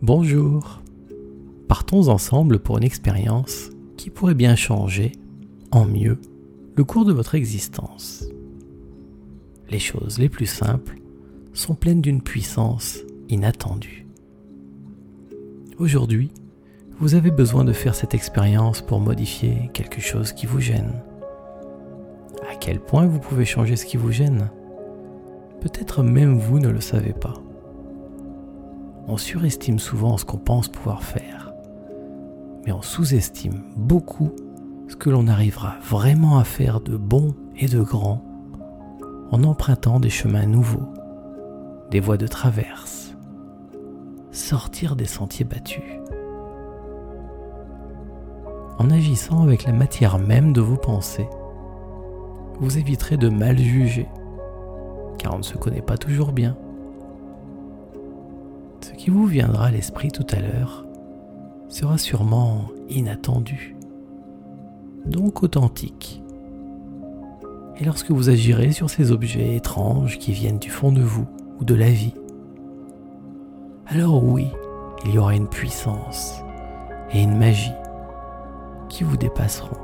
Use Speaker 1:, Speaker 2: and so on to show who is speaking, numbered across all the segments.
Speaker 1: Bonjour. Partons ensemble pour une expérience qui pourrait bien changer, en mieux, le cours de votre existence. Les choses les plus simples sont pleines d'une puissance inattendue. Aujourd'hui, vous avez besoin de faire cette expérience pour modifier quelque chose qui vous gêne. À quel point vous pouvez changer ce qui vous gêne? Peut-être même vous ne le savez pas. On surestime souvent ce qu'on pense pouvoir faire, mais on sous-estime beaucoup ce que l'on arrivera vraiment à faire de bon et de grand en empruntant des chemins nouveaux, des voies de traverse, sortir des sentiers battus. En agissant avec la matière même de vos pensées, vous éviterez de mal juger, car on ne se connaît pas toujours bien. Qui vous viendra à l'esprit tout à l'heure sera sûrement inattendu, donc authentique. Et lorsque vous agirez sur ces objets étranges qui viennent du fond de vous ou de la vie, alors oui, il y aura une puissance et une magie qui vous dépasseront.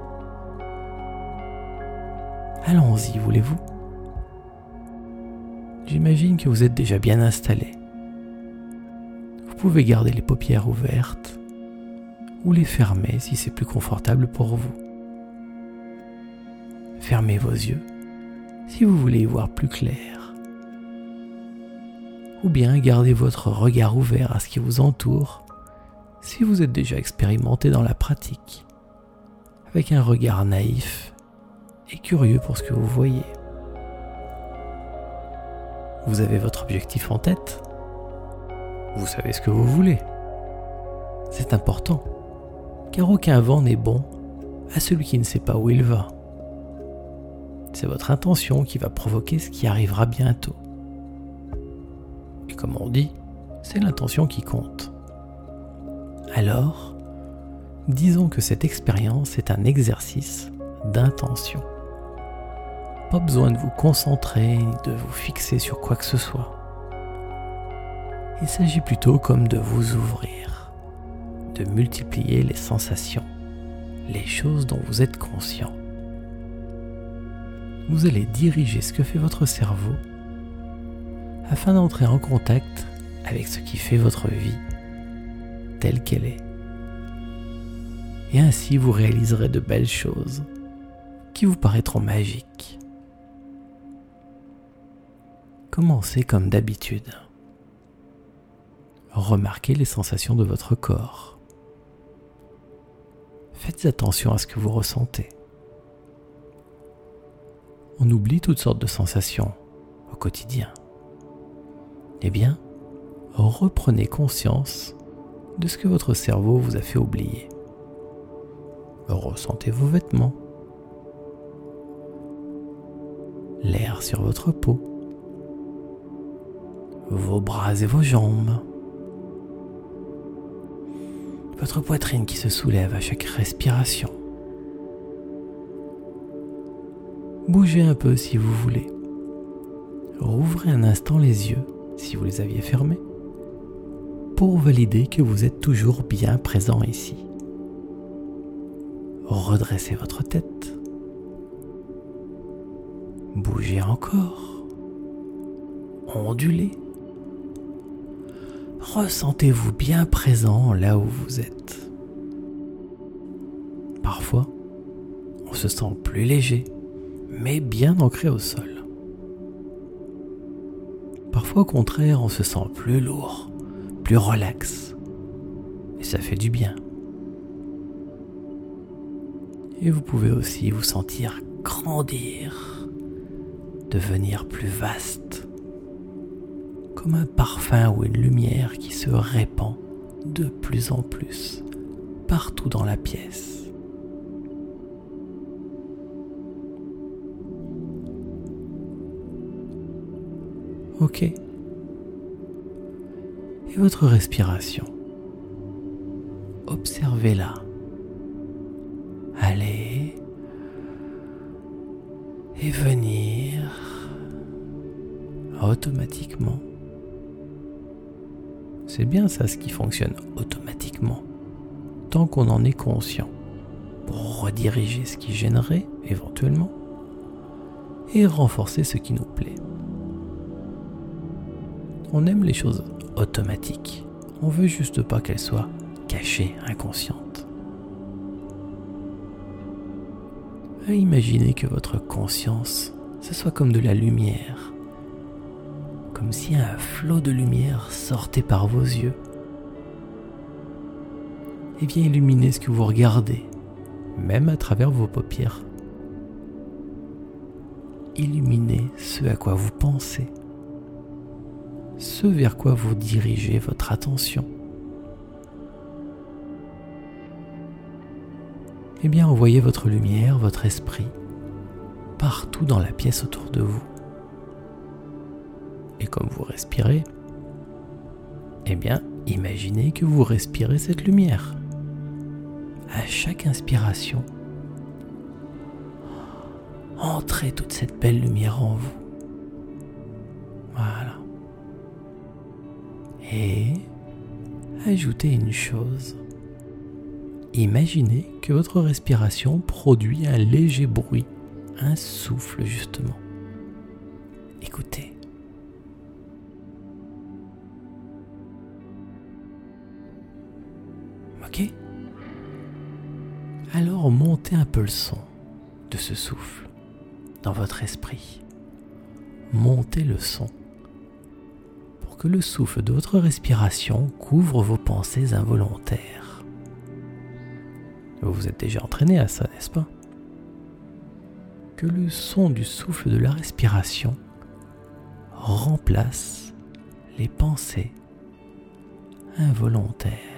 Speaker 1: Allons-y, voulez-vous? J'imagine que vous êtes déjà bien installé. Vous pouvez garder les paupières ouvertes ou les fermer si c'est plus confortable pour vous. Fermez vos yeux si vous voulez y voir plus clair. Ou bien gardez votre regard ouvert à ce qui vous entoure si vous êtes déjà expérimenté dans la pratique, avec un regard naïf et curieux pour ce que vous voyez. Vous avez votre objectif en tête? Vous savez ce que vous voulez C'est important, car aucun vent n'est bon à celui qui ne sait pas où il va. C'est votre intention qui va provoquer ce qui arrivera bientôt. Et comme on dit, c'est l'intention qui compte. Alors, disons que cette expérience est un exercice d'intention. Pas besoin de vous concentrer ni de vous fixer sur quoi que ce soit. Il s'agit plutôt comme de vous ouvrir, de multiplier les sensations, les choses dont vous êtes conscient vous allez diriger ce que fait votre cerveau afin d'entrer en contact avec ce qui fait votre vie telle qu'elle est. Et ainsi vous réaliserez de belles choses qui vous paraîtront magiques. Commencez comme d'habitude. Remarquez les sensations de votre corps. Faites attention à ce que vous ressentez on oublie toutes sortes de sensations au quotidien. Eh bien, reprenez conscience de ce que votre cerveau vous a fait oublier. Ressentez vos vêtements, l'air sur votre peau, vos bras et vos jambes, votre poitrine qui se soulève à chaque respiration. Bougez un peu si vous voulez. Rouvrez un instant les yeux si vous les aviez fermés pour valider que vous êtes toujours bien présent ici. Redressez votre tête. Bougez encore. Ondulez. Ressentez-vous bien présent là où vous êtes. Parfois, on se sent plus léger mais bien ancré au sol. Parfois au contraire, on se sent plus lourd, plus relax, et ça fait du bien. Et vous pouvez aussi vous sentir grandir, devenir plus vaste, comme un parfum ou une lumière qui se répand de plus en plus partout dans la pièce. Ok. Et votre respiration? Observez-la. Allez et venir automatiquement C'est bien ça ce qui fonctionne automatiquement, tant qu'on en est conscient, pour rediriger ce qui gênerait éventuellement et renforcer ce qui nous plaît. On aime les choses automatiques, on veut juste pas qu'elles soient cachées, inconscientes. Imaginez que votre conscience, ce soit comme de la lumière comme si un flot de lumière sortait par vos yeux et vient illuminer ce que vous regardez, même à travers vos paupières. Illuminez ce à quoi vous pensez, ce vers quoi vous dirigez votre attention. Eh bien, envoyez votre lumière, votre esprit, partout dans la pièce autour de vous et comme vous respirez, eh bien, imaginez que vous respirez cette lumière. À chaque inspiration, entrez toute cette belle lumière en vous. Voilà. Et ajoutez une chose. Imaginez que votre respiration produit un léger bruit, un souffle justement. Écoutez. Alors montez un peu le son de ce souffle dans votre esprit. Montez le son pour que le souffle de votre respiration couvre vos pensées involontaires. Vous vous êtes déjà entraîné à ça, n'est-ce pas? Que le son du souffle de la respiration remplace les pensées involontaires.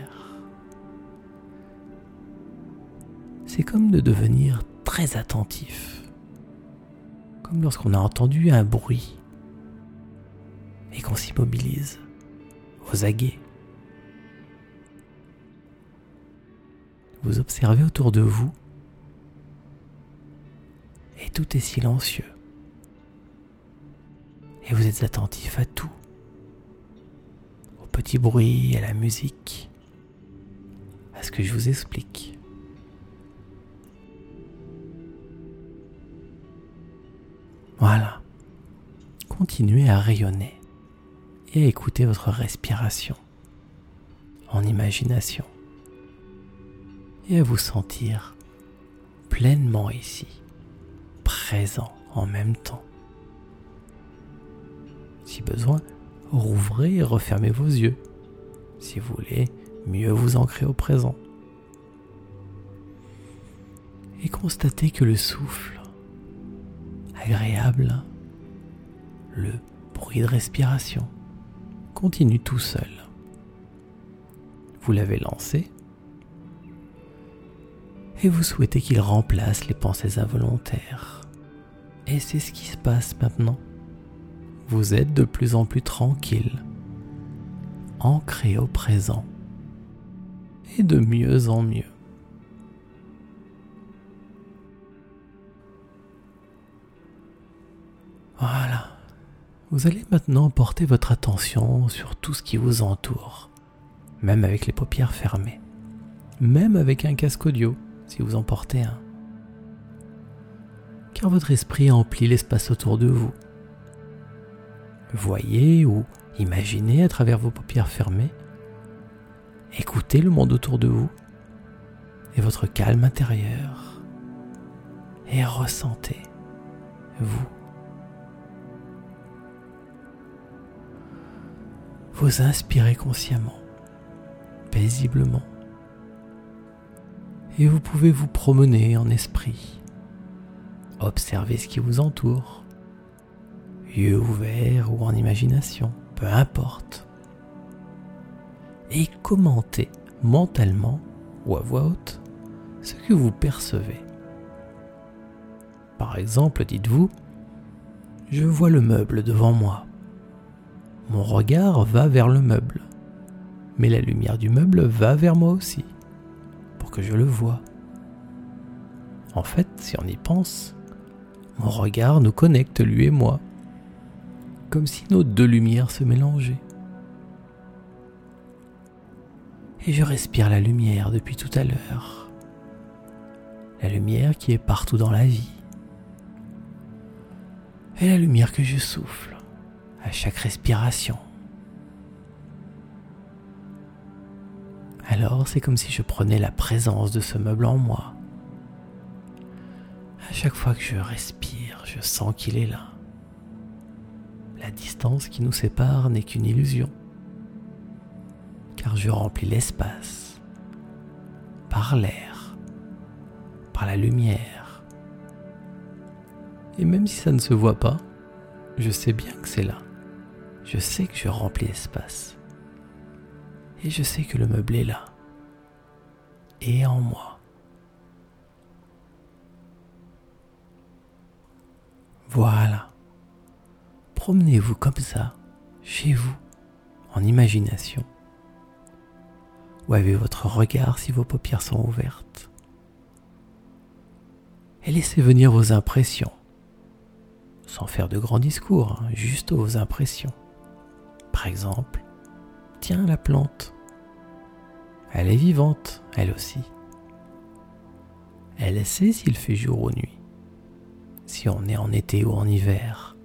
Speaker 1: C'est comme de devenir très attentif. Comme lorsqu'on a entendu un bruit et qu'on s'immobilise aux aguets. Vous observez autour de vous et tout est silencieux. Et vous êtes attentif à tout, aux petits bruits, à la musique, à ce que je vous explique. Voilà. Continuez à rayonner et à écouter votre respiration en imagination et à vous sentir pleinement ici, présent en même temps. Si besoin, rouvrez et refermez vos yeux si vous voulez mieux vous ancrer au présent. Et constatez que le souffle agréable, le bruit de respiration continue tout seul. Vous l'avez lancé et vous souhaitez qu'il remplace les pensées involontaires. Et c'est ce qui se passe maintenant. Vous êtes de plus en plus tranquille, ancré au présent et de mieux en mieux. Voilà. Vous allez maintenant porter votre attention sur tout ce qui vous entoure, même avec les paupières fermées, même avec un casque audio, si vous en portez un. Car votre esprit emplit l'espace autour de vous. Voyez ou imaginez à travers vos paupières fermées, écoutez le monde autour de vous et votre calme intérieur et ressentez vous vous inspirez consciemment, paisiblement, et vous pouvez vous promener en esprit, observer ce qui vous entoure, yeux ouverts ou en imagination, peu importe, et commenter mentalement ou à voix haute ce que vous percevez. Par exemple, dites-vous, je vois le meuble devant moi. Mon regard va vers le meuble, mais la lumière du meuble va vers moi aussi, pour que je le vois. En fait, si on y pense, mon regard nous connecte, lui et moi, comme si nos deux lumières se mélangeaient. Et je respire la lumière depuis tout à l'heure. La lumière qui est partout dans la vie. Et la lumière que je souffle à chaque respiration. Alors c'est comme si je prenais la présence de ce meuble en moi. À chaque fois que je respire, je sens qu'il est là. La distance qui nous sépare n'est qu'une illusion, car je remplis l'espace par l'air, par la lumière. Et même si ça ne se voit pas, je sais bien que c'est là. Je sais que je remplis l'espace. Et je sais que le meuble est là. Et en moi. Voilà. Promenez-vous comme ça, chez vous, en imagination. Ou avez votre regard si vos paupières sont ouvertes? Et laissez venir vos impressions, sans faire de grands discours, hein, juste vos impressions. Par exemple, tiens la plante. Elle est vivante, elle aussi. Elle sait s'il fait jour ou nuit, si on est en été ou en hiver.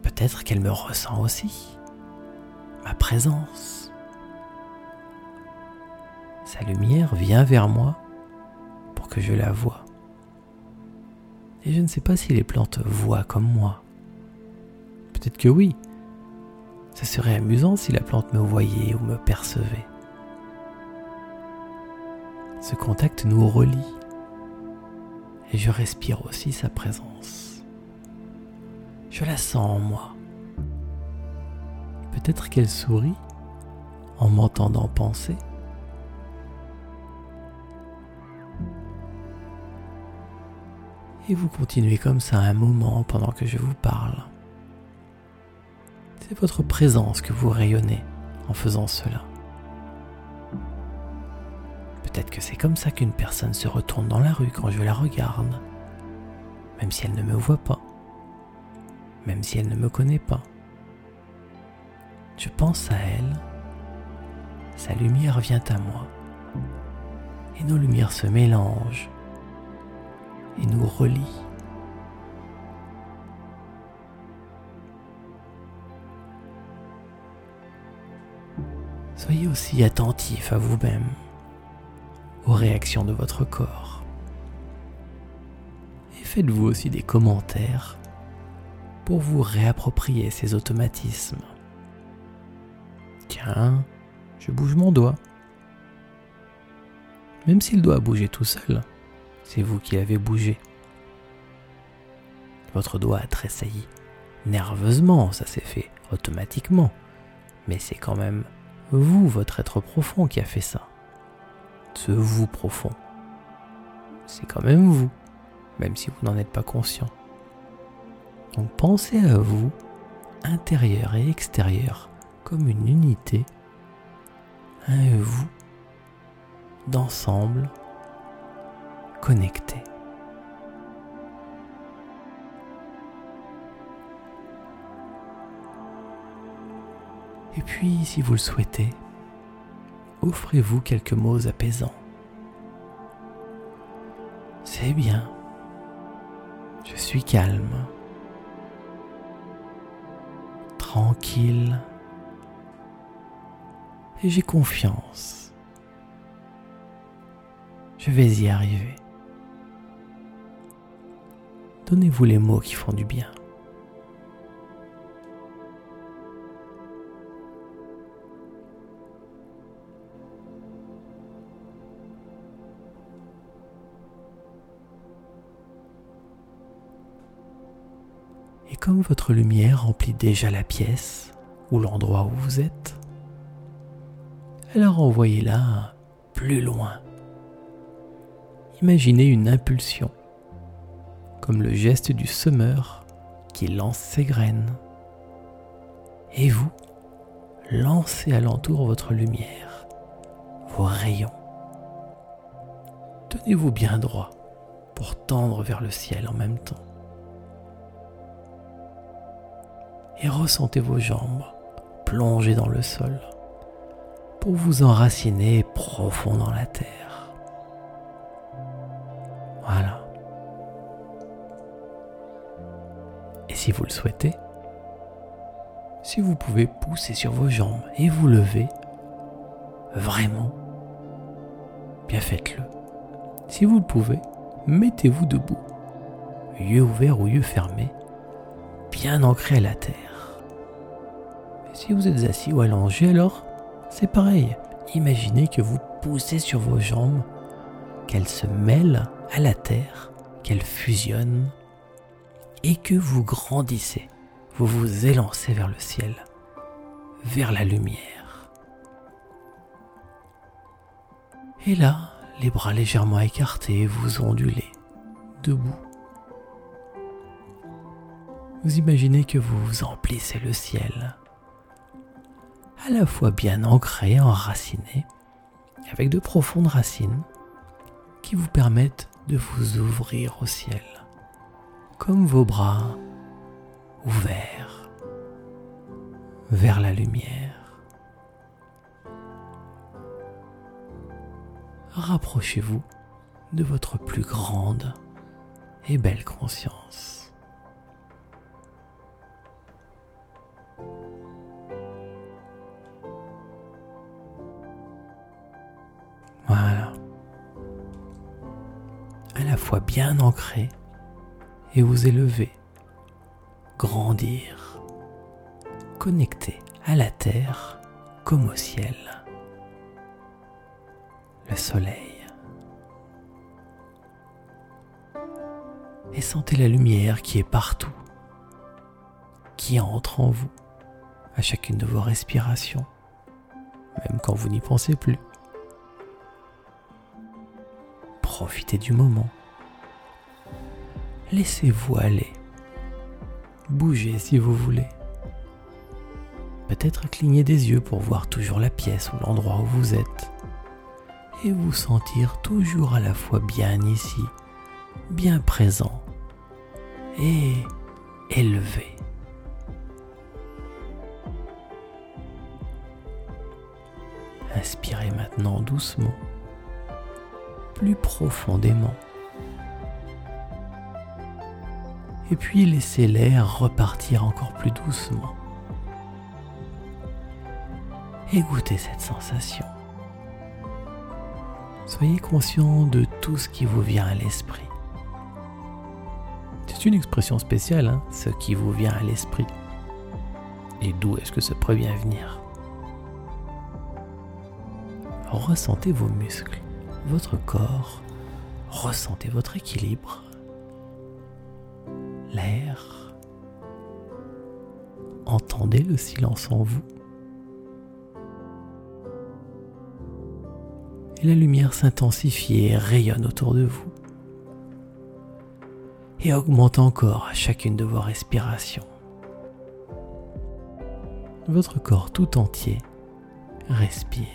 Speaker 1: Peut-être qu'elle me ressent aussi, ma présence. Sa lumière vient vers moi pour que je la voie. Et je ne sais pas si les plantes voient comme moi. Peut-être que oui. Ce serait amusant si la plante me voyait ou me percevait. Ce contact nous relie et je respire aussi sa présence. Je la sens en moi. Peut-être qu'elle sourit en m'entendant penser. Et vous continuez comme ça un moment pendant que je vous parle. C'est votre présence que vous rayonnez en faisant cela. Peut-être que c'est comme ça qu'une personne se retourne dans la rue quand je la regarde, même si elle ne me voit pas, même si elle ne me connaît pas. Je pense à elle, sa lumière vient à moi, et nos lumières se mélangent et nous relient. Soyez aussi attentif à vous-même aux réactions de votre corps. Et faites-vous aussi des commentaires pour vous réapproprier ces automatismes. Tiens, je bouge mon doigt. Même s'il doit bouger tout seul, c'est vous qui l'avez bougé. Votre doigt a tressailli. Nerveusement, ça s'est fait automatiquement. Mais c'est quand même vous, votre être profond, qui a fait ça ce vous profond. C'est quand même vous, même si vous n'en êtes pas conscient. Donc pensez à vous, intérieur et extérieur, comme une unité, un vous, d'ensemble, connecté. Et puis, si vous le souhaitez, offrez-vous quelques mots apaisants. C'est bien. Je suis calme. Tranquille. Et j'ai confiance. Je vais y arriver. Donnez-vous les mots qui font du bien. Comme votre lumière remplit déjà la pièce ou l'endroit où vous êtes, alors envoyez-la plus loin. Imaginez une impulsion, comme le geste du semeur qui lance ses graines. Et vous, lancez alentour votre lumière, vos rayons. Tenez-vous bien droit pour tendre vers le ciel en même temps. Et ressentez vos jambes plonger dans le sol pour vous enraciner profond dans la terre. Voilà. Et si vous le souhaitez, si vous pouvez pousser sur vos jambes et vous lever, vraiment, bien faites-le. Si vous le pouvez, mettez-vous debout, yeux ouverts ou yeux fermés, bien ancrés à la terre. Si vous êtes assis ou allongé, alors c'est pareil. Imaginez que vous poussez sur vos jambes, qu'elles se mêlent à la terre, qu'elles fusionnent, et que vous grandissez, vous vous élancez vers le ciel, vers la lumière. Et là, les bras légèrement écartés, vous ondulez, debout. Vous imaginez que vous emplissez le ciel, à la fois bien ancré, enraciné, avec de profondes racines qui vous permettent de vous ouvrir au ciel, comme vos bras ouverts vers la lumière. rapprochez-vous de votre plus grande et belle conscience. La fois bien ancré et vous élever, grandir, connecté à la terre comme au ciel le soleil. Et sentez la lumière qui est partout, qui entre en vous à chacune de vos respirations, même quand vous n'y pensez plus. Profitez du moment. Laissez-vous aller. Bougez si vous voulez. Peut-être cligner des yeux pour voir toujours la pièce ou l'endroit où vous êtes et vous sentir toujours à la fois bien ici, bien présent et élevé. Inspirez maintenant doucement, plus profondément. Et puis laissez l'air repartir encore plus doucement. Et goûtez cette sensation. Soyez conscient de tout ce qui vous vient à l'esprit. C'est une expression spéciale, hein, ce qui vous vient à l'esprit. Et d'où est-ce que ça pourrait bien venir? Ressentez vos muscles, votre corps, ressentez votre équilibre, entendez le silence en vous. et la lumière s'intensifie et rayonne autour de vous et augmente encore à chacune de vos respirations. Votre corps tout entier respire.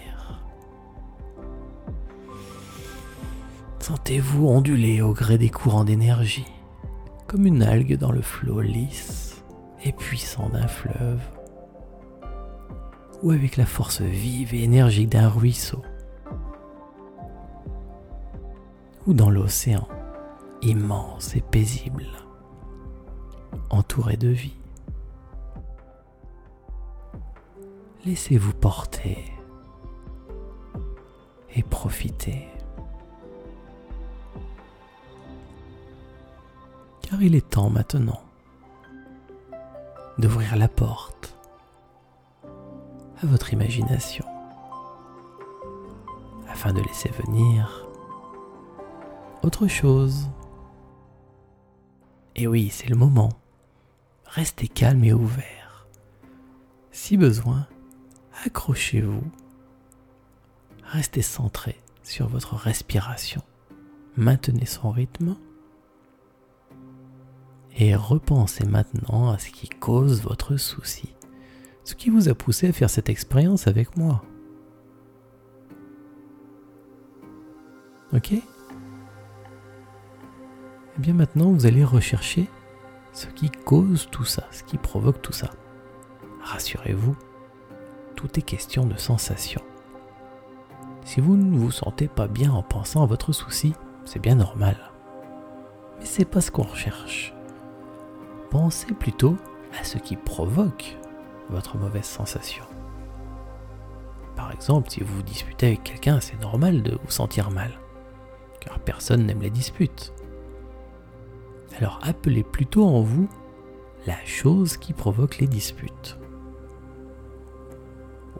Speaker 1: Sentez-vous onduler au gré des courants d'énergie, comme une algue dans le flot lisse et puissant d'un fleuve, ou avec la force vive et énergique d'un ruisseau ou dans l'océan, immense et paisible, entouré de vie. Laissez-vous porter et profiter. Il est temps maintenant d'ouvrir la porte à votre imagination afin de laisser venir autre chose. Et oui, c'est le moment. Restez calme et ouvert. Si besoin, accrochez-vous. Restez centré sur votre respiration. Maintenez son rythme. Et repensez maintenant à ce qui cause votre souci. Ce qui vous a poussé à faire cette expérience avec moi. Ok? Et eh bien maintenant, vous allez rechercher ce qui cause tout ça, ce qui provoque tout ça. Rassurez-vous, tout est question de sensation. Si vous ne vous sentez pas bien en pensant à votre souci, c'est bien normal. Mais c'est pas ce qu'on recherche. Pensez plutôt à ce qui provoque votre mauvaise sensation. Par exemple, si vous disputez avec quelqu'un, c'est normal de vous sentir mal, car personne n'aime les disputes. Alors appelez plutôt en vous la chose qui provoque les disputes.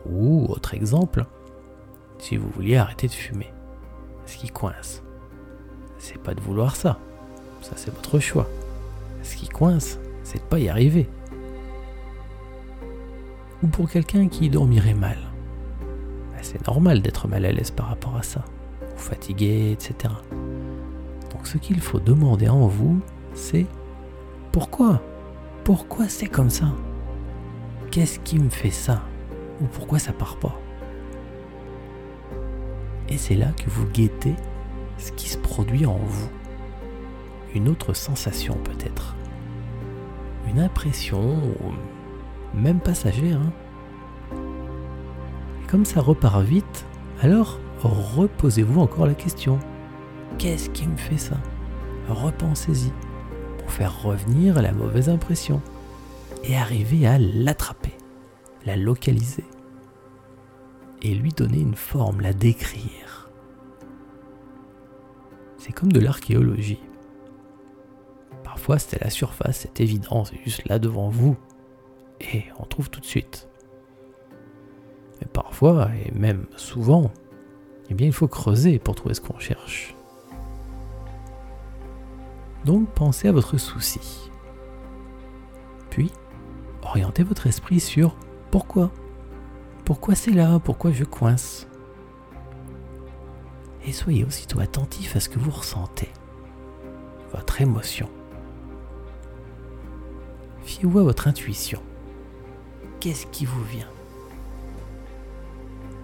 Speaker 1: Ou autre exemple, si vous vouliez arrêter de fumer, ce qui coince, c'est pas de vouloir ça, ça c'est votre choix. Ce qui coince, c'est de pas y arriver. Ou pour quelqu'un qui dormirait mal, ben, c'est normal d'être mal à l'aise par rapport à ça, fatigué, etc. Donc ce qu'il faut demander en vous, c'est pourquoi? Pourquoi c'est comme ça? Qu'est-ce qui me fait ça? Ou pourquoi ça part pas? Et c'est là que vous guettez ce qui se produit en vous. Une autre sensation peut-être. Une impression, même passagère. Hein. Et comme ça repart vite, alors reposez-vous encore la question. Qu'est-ce qui me fait ça? Repensez-y faire revenir la mauvaise impression et arriver à l'attraper, la localiser et lui donner une forme, la décrire. C'est comme de l'archéologie. C'est à la surface, c'est évident, c'est juste là devant vous et on trouve tout de suite. Mais parfois, et même souvent, eh bien il faut creuser pour trouver ce qu'on cherche. Donc pensez à votre souci. Puis, orientez votre esprit sur pourquoi. Pourquoi c'est là? Pourquoi je coince? Et soyez aussitôt attentif à ce que vous ressentez, votre émotion. Fiez-vous à votre intuition. Qu'est-ce qui vous vient?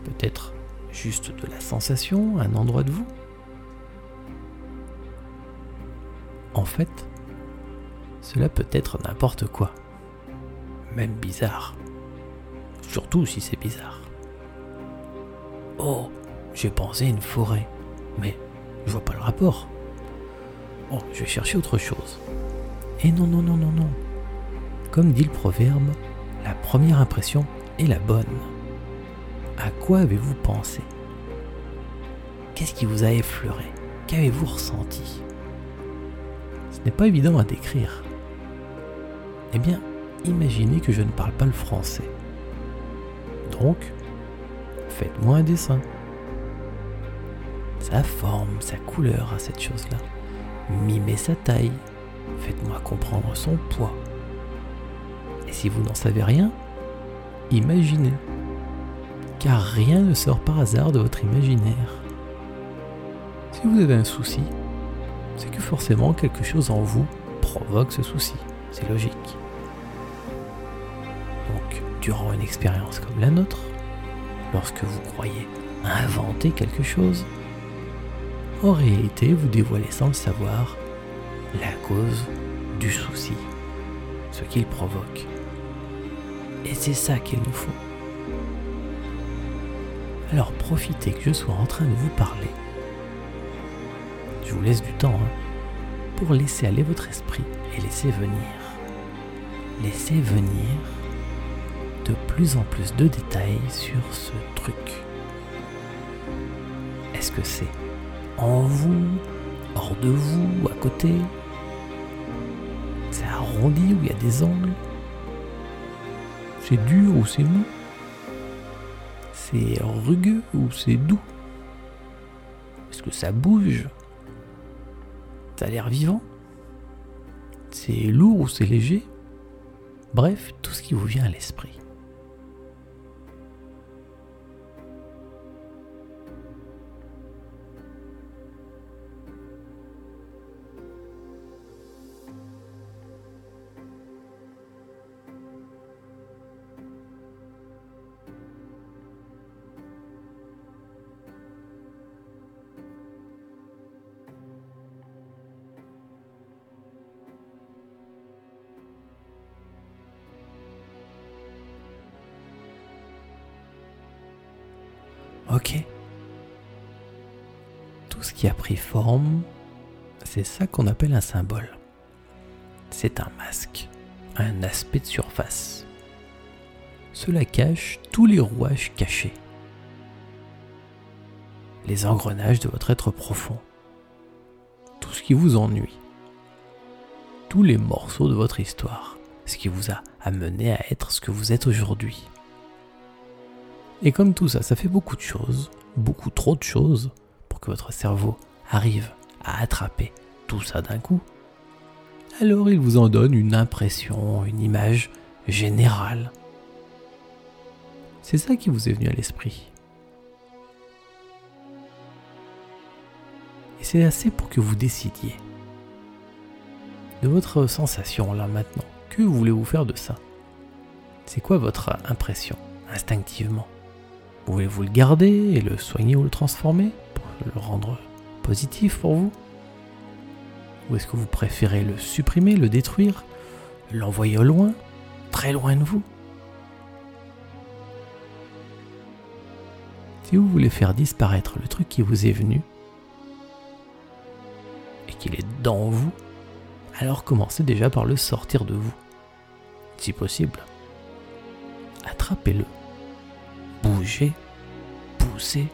Speaker 1: Peut-être juste de la sensation, un endroit de vous? En fait, cela peut être n'importe quoi. Même bizarre. Surtout si c'est bizarre. Oh, j'ai pensé à une forêt. Mais je vois pas le rapport. Oh, je vais chercher autre chose. Et non, non, non, non, non. Comme dit le proverbe, la première impression est la bonne. À quoi avez-vous pensé? Qu'est-ce qui vous a effleuré? Qu'avez-vous ressenti? Ce n'est pas évident à décrire. Eh bien, imaginez que je ne parle pas le français. Donc, faites-moi un dessin. Sa forme, sa couleur à cette chose-là. Mimez sa taille. Faites-moi comprendre son poids. Et si vous n'en savez rien, imaginez. Car rien ne sort par hasard de votre imaginaire. Si vous avez un souci, c'est que forcément quelque chose en vous provoque ce souci. C'est logique. Donc, durant une expérience comme la nôtre, lorsque vous croyez inventer quelque chose, en réalité, vous dévoilez sans le savoir la cause du souci, ce qu'il provoque. Et c'est ça qu'il nous faut. Alors profitez que je sois en train de vous parler je vous laisse du temps hein, pour laisser aller votre esprit et laisser venir. Laissez venir de plus en plus de détails sur ce truc. Est-ce que c'est en vous, hors de vous, à côté? C'est arrondi ou il y a des angles? C'est dur ou c'est mou? C'est rugueux ou c'est doux? Est-ce que ça bouge? Ça a l'air vivant? C'est lourd ou c'est léger? Bref, tout ce qui vous vient à l'esprit. C'est ça qu'on appelle un symbole. C'est un masque, un aspect de surface. Cela cache tous les rouages cachés, les engrenages de votre être profond, tout ce qui vous ennuie, tous les morceaux de votre histoire, ce qui vous a amené à être ce que vous êtes aujourd'hui. Et comme tout ça, ça fait beaucoup de choses, beaucoup trop de choses, pour que votre cerveau arrive à attraper tout ça d'un coup, alors il vous en donne une impression, une image générale. C'est ça qui vous est venu à l'esprit. Et c'est assez pour que vous décidiez de votre sensation là maintenant. Que voulez-vous faire de ça? C'est quoi votre impression instinctivement? Voulez-vous le garder et le soigner ou le transformer pour le rendre positif pour vous Ou est-ce que vous préférez le supprimer, le détruire, l'envoyer au loin, très loin de vous Si vous voulez faire disparaître le truc qui vous est venu et qu'il est dans vous, alors commencez déjà par le sortir de vous. Si possible, attrapez-le, bougez, poussez,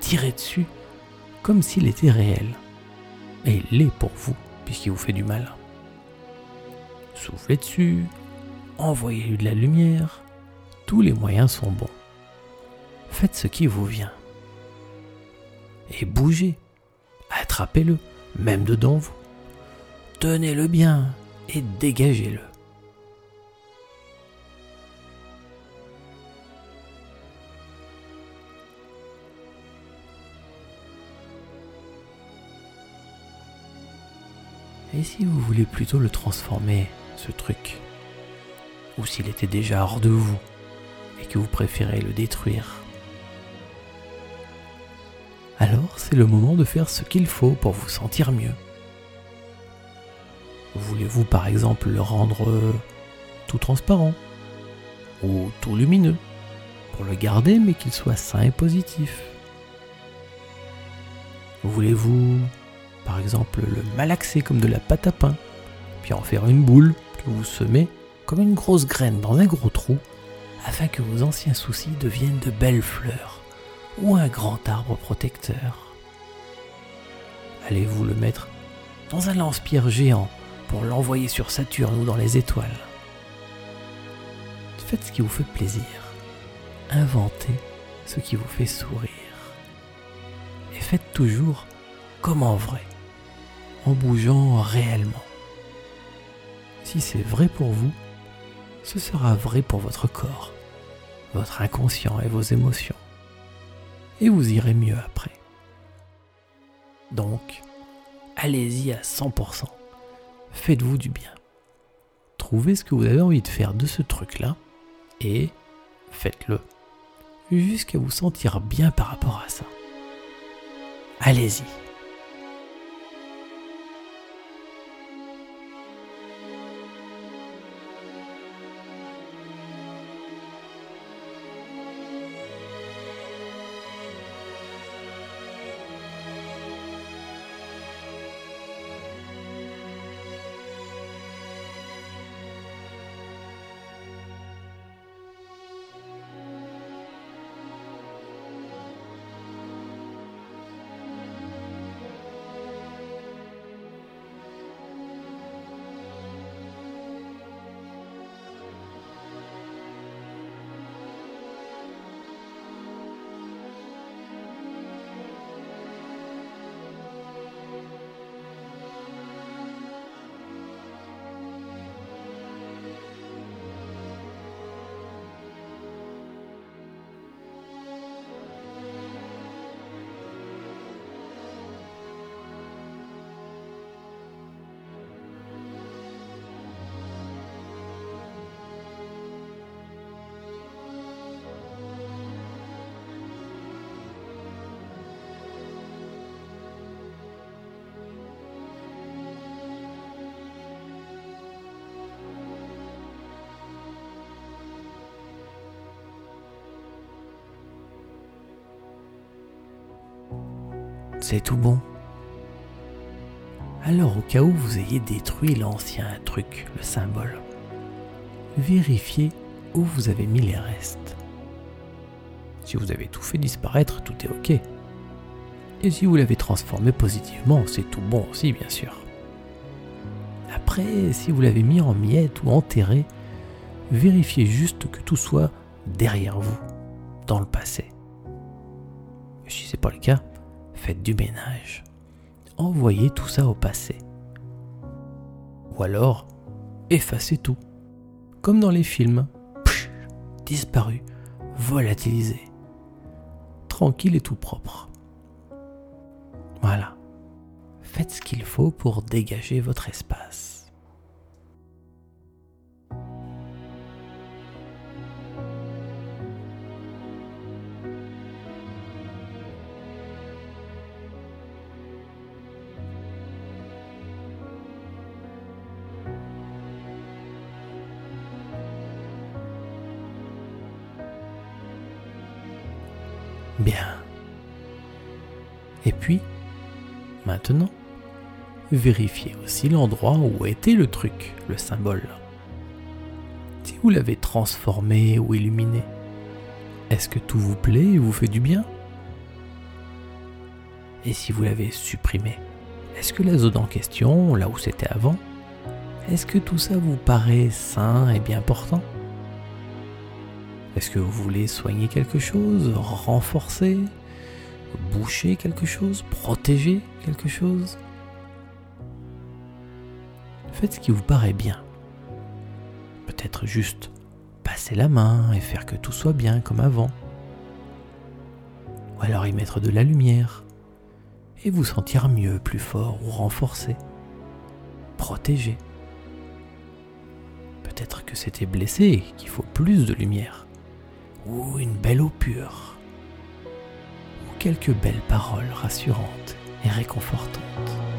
Speaker 1: tirez dessus, comme s'il était réel. Et il l'est pour vous, puisqu'il vous fait du mal. Soufflez dessus, envoyez-lui de la lumière, tous les moyens sont bons. Faites ce qui vous vient. Et bougez, attrapez-le, même dedans vous tenez-le bien et dégagez-le. Et si vous voulez plutôt le transformer, ce truc Ou s'il était déjà hors de vous et que vous préférez le détruire Alors c'est le moment de faire ce qu'il faut pour vous sentir mieux. Voulez-vous par exemple le rendre tout transparent ou tout lumineux pour le garder mais qu'il soit sain et positif? Voulez-vous par exemple le malaxer comme de la pâte à pain puis en faire une boule que vous semez comme une grosse graine dans un gros trou afin que vos anciens soucis deviennent de belles fleurs ou un grand arbre protecteur Allez-vous le mettre dans un lance-pierre géant pour l'envoyer sur Saturne ou dans les étoiles? Faites ce qui vous fait plaisir. Inventez ce qui vous fait sourire. Et faites toujours comme en vrai, en bougeant réellement. Si c'est vrai pour vous, ce sera vrai pour votre corps, votre inconscient et vos émotions. Et vous irez mieux après. Donc, allez-y à 100% faites-vous du bien. Trouvez ce que vous avez envie de faire de ce truc-là et faites-le. Jusqu'à vous sentir bien par rapport à ça. Allez-y. C'est tout bon. Alors au cas où vous ayez détruit l'ancien truc, le symbole, vérifiez où vous avez mis les restes. Si vous avez tout fait disparaître, tout est ok. Et si vous l'avez transformé positivement, c'est tout bon aussi, bien sûr. Après, si vous l'avez mis en miettes ou enterré, vérifiez juste que tout soit derrière vous, dans le passé. Si ce n'est pas le cas, faites du ménage. Envoyez tout ça au passé. Ou alors, effacez tout. Comme dans les films. disparu, volatilisé. Tranquille et tout propre. Voilà. Faites ce qu'il faut pour dégager votre espace. Vérifiez aussi l'endroit où était le truc, le symbole. Si vous l'avez transformé ou illuminé, est-ce que tout vous plaît et vous fait du bien? Et si vous l'avez supprimé, est-ce que la zone en question, là où c'était avant, est-ce que tout ça vous paraît sain et bien portant? Est-ce que vous voulez soigner quelque chose, renforcer, boucher quelque chose, protéger quelque chose. Faites ce qui vous paraît bien. Peut-être juste passer la main et faire que tout soit bien comme avant. Ou alors y mettre de la lumière et vous sentir mieux, plus fort ou renforcé, protégé. Peut-être que c'était blessé, qu'il faut plus de lumière, ou une belle eau pure quelques belles paroles rassurantes et réconfortantes.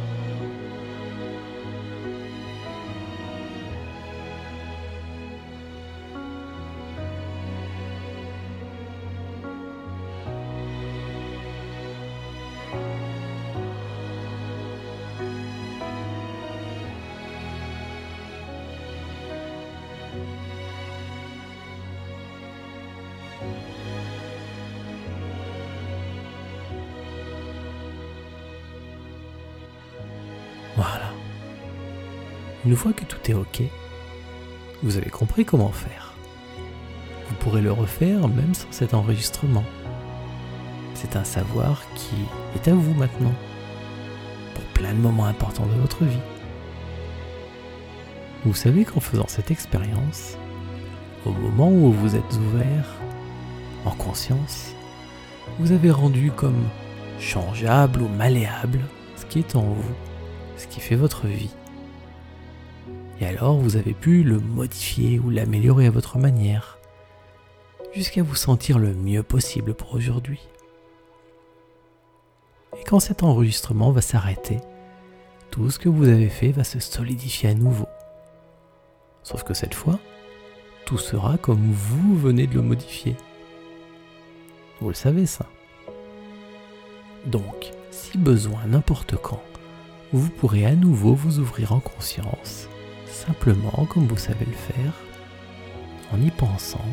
Speaker 1: Une fois que tout est OK, vous avez compris comment faire. Vous pourrez le refaire même sans cet enregistrement. C'est un savoir qui est à vous maintenant, pour plein de moments importants de votre vie. Vous savez qu'en faisant cette expérience, au moment où vous êtes ouvert, en conscience, vous avez rendu comme changeable ou malléable ce qui est en vous ce qui fait votre vie. Et alors vous avez pu le modifier ou l'améliorer à votre manière, jusqu'à vous sentir le mieux possible pour aujourd'hui. Et quand cet enregistrement va s'arrêter, tout ce que vous avez fait va se solidifier à nouveau. Sauf que cette fois, tout sera comme vous venez de le modifier. Vous le savez ça. Donc, si besoin n'importe quand, vous pourrez à nouveau vous ouvrir en conscience, simplement comme vous savez le faire, en y pensant,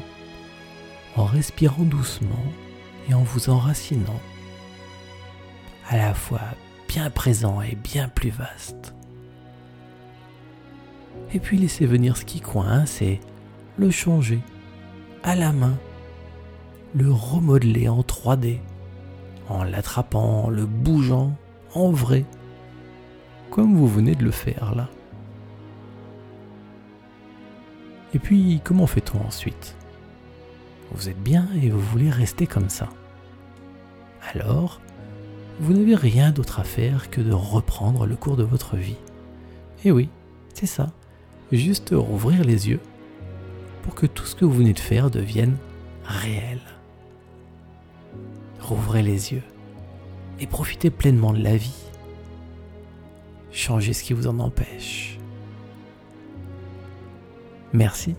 Speaker 1: en respirant doucement et en vous enracinant, à la fois bien présent et bien plus vaste. Et puis laissez venir ce qui coince et le changer à la main, le remodeler en 3D, en l'attrapant, le bougeant en vrai comme vous venez de le faire là. Et puis, comment fait-on ensuite? Vous êtes bien et vous voulez rester comme ça. Alors, vous n'avez rien d'autre à faire que de reprendre le cours de votre vie. Et oui, c'est ça. Juste rouvrir les yeux pour que tout ce que vous venez de faire devienne réel. Rouvrez les yeux et profitez pleinement de la vie changez ce qui vous en empêche. Merci